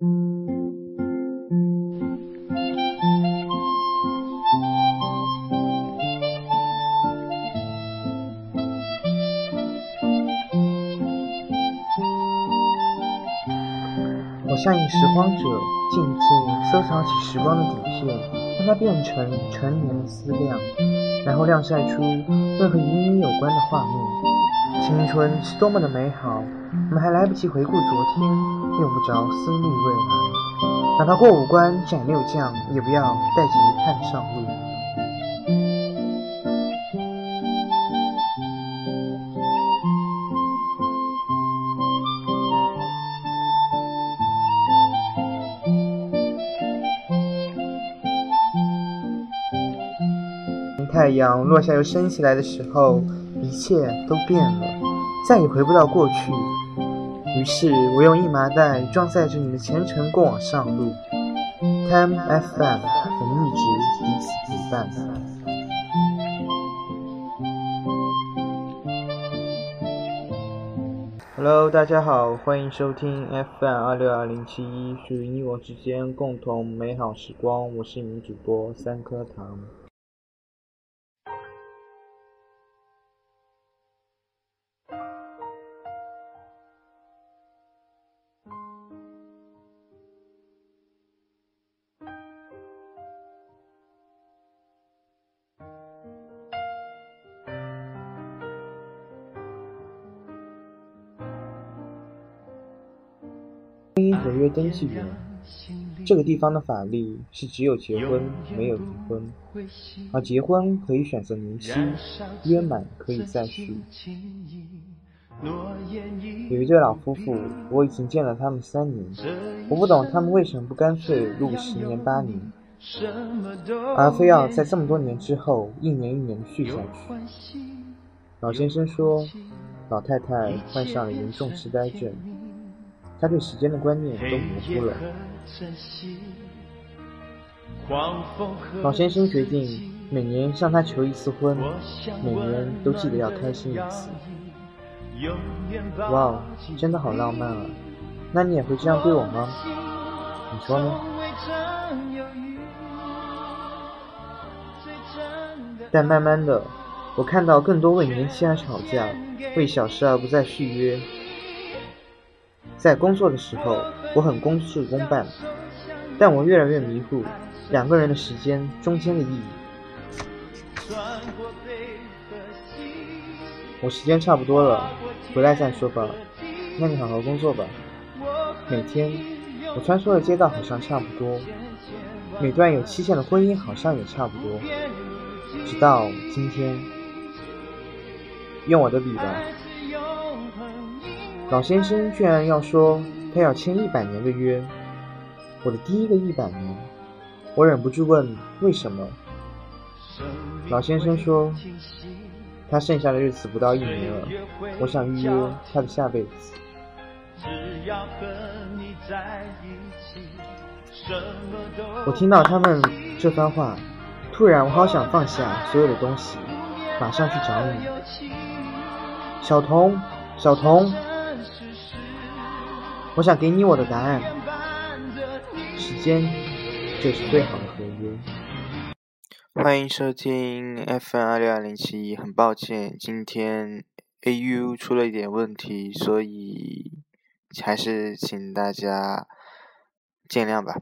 我像一拾荒者，静静收藏起时光的底片，让它变成成年的思量，然后晾晒出任何与你有关的画面。青春是多么的美好，我们还来不及回顾昨天，用不着思虑未来。哪怕过五关斩六将，也不要带着遗憾上路。太阳落下又升起来的时候，一切都变了，再也回不到过去。于是我用一麻袋装载着你的前程过往上路。Time FM，我们一直彼此陪伴。Hello，大家好，欢迎收听 FM 二六二零七一，属于你我之间共同美好时光。我是你主播三颗糖。婚姻合约登记员，这个地方的法律是只有结婚没有离婚，而结婚可以选择年期，约满可以再续。有一对老夫妇，我已经见了他们三年，我不懂他们为什么不干脆录十年八年，而非要在这么多年之后一年一年的续下去。老先生说，老太太患上了严重痴呆症。他对时间的观念都模糊了。老先生决定每年向她求一次婚，每年都记得要开心一次。哇哦，真的好浪漫啊！那你也会这样对我吗？你说呢？但慢慢的，我看到更多为年轻而吵架，为小事而不再续约。在工作的时候，我很公事公办，但我越来越迷糊两个人的时间中间的意义。我时间差不多了，回来再说吧。那你好好工作吧。每天我穿梭的街道好像差不多，每段有期限的婚姻好像也差不多，直到今天。用我的笔吧。老先生居然要说他要签一百年的约，我的第一个一百年，我忍不住问为什么。老先生说，他剩下的日子不到一年了，我想预约他的下辈子。我听到他们这番话，突然我好想放下所有的东西，马上去找你，小童，小童。我想给你我的答案，时间就是最好的合约。欢迎收听 FM 二六二零七一，很抱歉今天 AU 出了一点问题，所以还是请大家见谅吧。